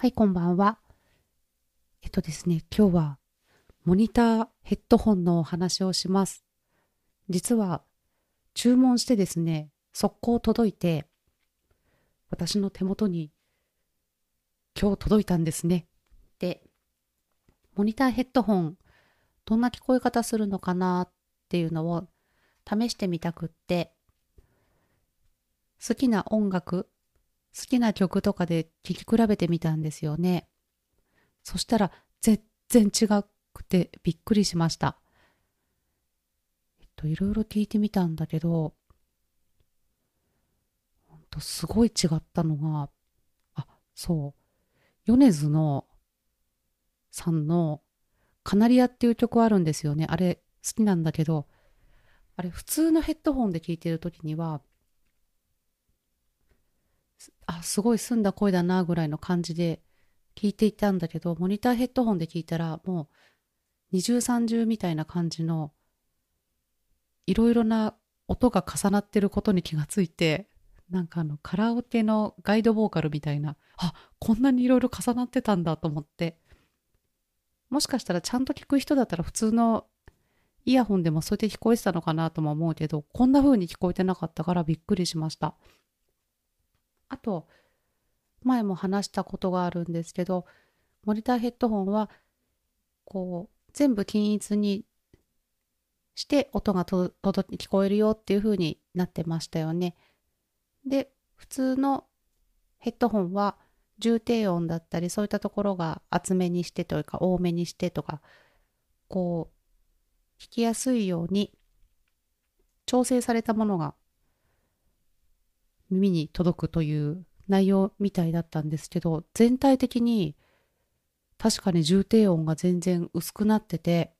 はい、こんばんは。えっとですね、今日はモニターヘッドホンのお話をします。実は注文してですね、速攻届いて、私の手元に今日届いたんですね。で、モニターヘッドホン、どんな聞こえ方するのかなっていうのを試してみたくって、好きな音楽、好きな曲とかで聴き比べてみたんですよね。そしたら全然違くてびっくりしました。えっと、いろいろ聞いてみたんだけど、ほんとすごい違ったのが、あ、そう、米津のさんのカナリアっていう曲あるんですよね。あれ好きなんだけど、あれ普通のヘッドホンで聴いてる時にはあ、すごい澄んだ声だなぐらいの感じで聞いていたんだけど、モニターヘッドホンで聞いたらもう二重三重みたいな感じのいろいろな音が重なってることに気がついて、なんかあのカラオケのガイドボーカルみたいな、あ、こんなにいろいろ重なってたんだと思って、もしかしたらちゃんと聞く人だったら普通のイヤホンでもそうやって聞こえてたのかなとも思うけど、こんな風に聞こえてなかったからびっくりしました。と、前も話したことがあるんですけど、モニターヘッドホンは、こう、全部均一にして音がと届聞こえるよっていう風になってましたよね。で、普通のヘッドホンは重低音だったりそういったところが厚めにしてというか多めにしてとかこう聞きやすいように調整されたものが耳に届くという内容みたいだったんですけど、全体的に確かに重低音が全然薄くなってて、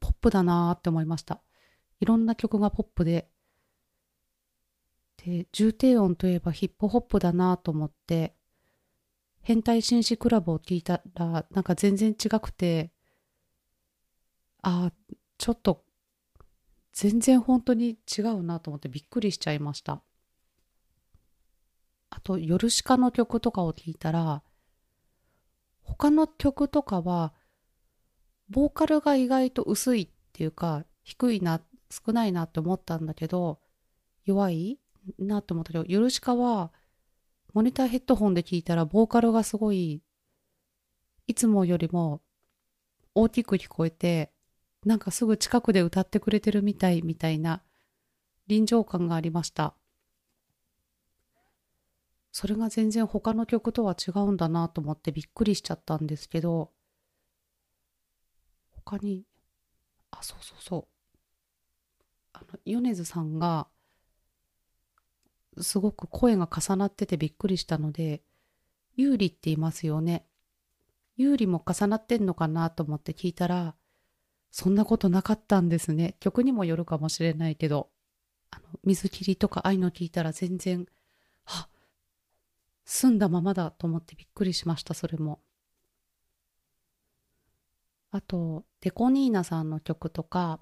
ポップだなーって思いました。いろんな曲がポップで、で、重低音といえばヒップホップだなと思って、変態紳士クラブを聞いたら、なんか全然違くて、ああ、ちょっと、全然本当に違うなと思ってびっくりしちゃいました。あと、ヨルシカの曲とかを聴いたら、他の曲とかは、ボーカルが意外と薄いっていうか、低いな、少ないなって思ったんだけど、弱いなって思ったけど、ヨルシカは、モニターヘッドホンで聞いたら、ボーカルがすごい、いつもよりも大きく聞こえて、なんかすぐ近くで歌ってくれてるみたいみたいな臨場感がありました。それが全然他の曲とは違うんだなと思ってびっくりしちゃったんですけど他にあそうそうそう。あの米津さんがすごく声が重なっててびっくりしたので有利って言いますよね。有利も重なってんのかなと思って聞いたらそんなことなかったんですね。曲にもよるかもしれないけどあの水切りとかああいうの聞いたら全然あ澄んだままだと思ってびっくりしました、それも。あと、デコニーナさんの曲とか、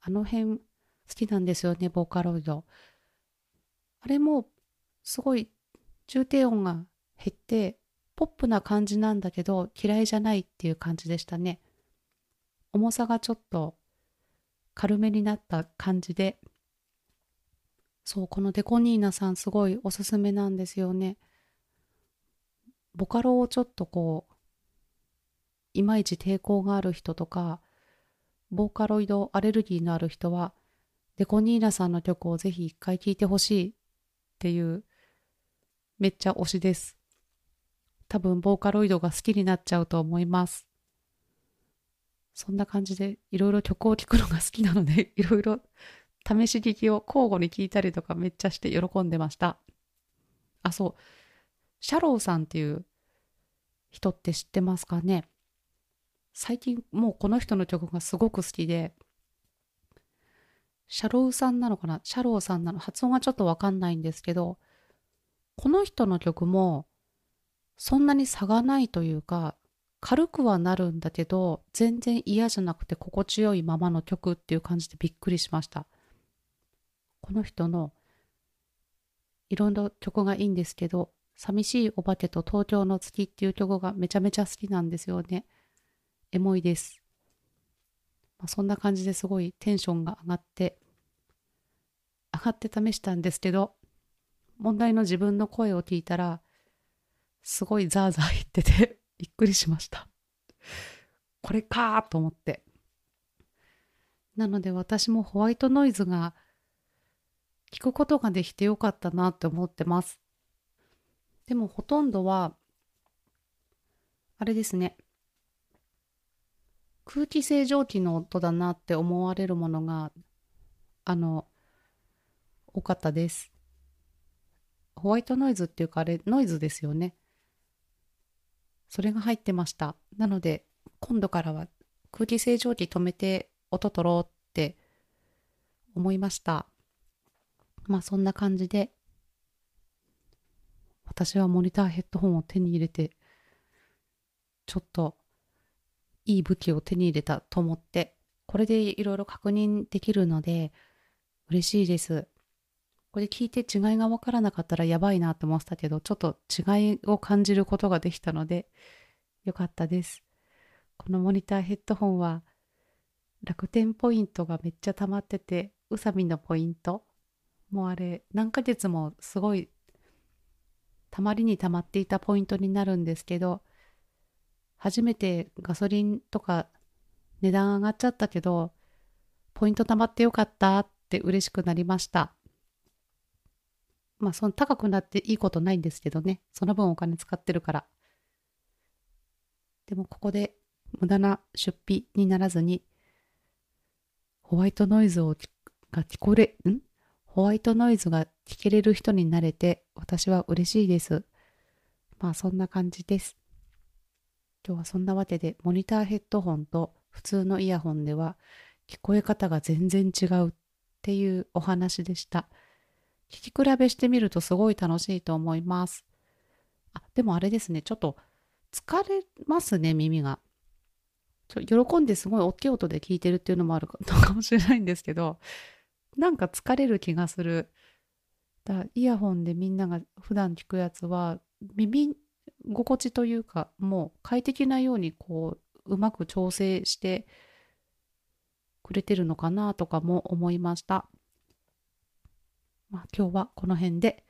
あの辺好きなんですよね、ボーカロイド。あれも、すごい重低音が減って、ポップな感じなんだけど、嫌いじゃないっていう感じでしたね。重さがちょっと軽めになった感じで、そう、このデコニーナさんすごいおすすめなんですよね。ボカロをちょっとこういまいち抵抗がある人とかボーカロイドアレルギーのある人はデコニーナさんの曲をぜひ一回聴いてほしいっていうめっちゃ推しです。多分ボーカロイドが好きになっちゃうと思います。そんな感じでいろいろ曲を聴くのが好きなので いろいろ試し聴きを交互に聴いたりとかめっちゃして喜んでました。あ、そう。シャローさんっていう人って知ってますかね？最近もうこの人の曲がすごく好きで、シャローさんなのかな？シャローさんなの？発音がちょっとわかんないんですけど、この人の曲もそんなに差がないというか、軽くはなるんだけど、全然嫌じゃなくて心地よいままの曲っていう感じでびっくりしました。この人のいろんな曲がいいんですけど、寂しいお化けと東京の月っていう曲がめちゃめちゃ好きなんですよね。エモいです。まあ、そんな感じですごいテンションが上がって、上がって試したんですけど、問題の自分の声を聞いたら、すごいザーザー言ってて びっくりしました。これかと思って。なので私もホワイトノイズが聞くことができてよかったなって思ってます。でもほとんどは、あれですね。空気清浄機の音だなって思われるものが、あの、多かったです。ホワイトノイズっていうかあれ、ノイズですよね。それが入ってました。なので、今度からは空気清浄機止めて音取ろうって思いました。まあそんな感じで、私はモニターヘッドホンを手に入れて、ちょっといい武器を手に入れたと思って、これでいろいろ確認できるので、嬉しいです。これ聞いて違いがわからなかったらやばいなと思ってたけど、ちょっと違いを感じることができたので、よかったです。このモニターヘッドホンは、楽天ポイントがめっちゃ溜まってて、うさみのポイント、もうあれ、何ヶ月もすごい、たまりに溜まっていたポイントになるんですけど、初めてガソリンとか値段上がっちゃったけど、ポイント貯まってよかったって嬉しくなりました。まあ、その高くなっていいことないんですけどね。その分お金使ってるから。でもここで無駄な出費にならずに、ホワイトノイズをが聞こえ、ん？ホワイトノイズが聞けれる人になれて、私は嬉しいです。まあそんな感じです。今日はそんなわけで、モニターヘッドホンと普通のイヤホンでは聞こえ方が全然違うっていうお話でした。聞き比べしてみるとすごい楽しいと思います。あ、でもあれですね、ちょっと疲れますね、耳が。ちょ喜んですごい大きい音で聞いてるっていうのもあるのかもしれないんですけど、なんか疲れる気がする。だイヤホンでみんなが普段聞くやつは耳心地というかもう快適なようにこううまく調整してくれてるのかなとかも思いました。まあ、今日はこの辺で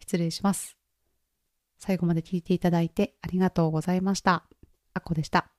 失礼します。最後まで聞いていただいてありがとうございました。あっこでした。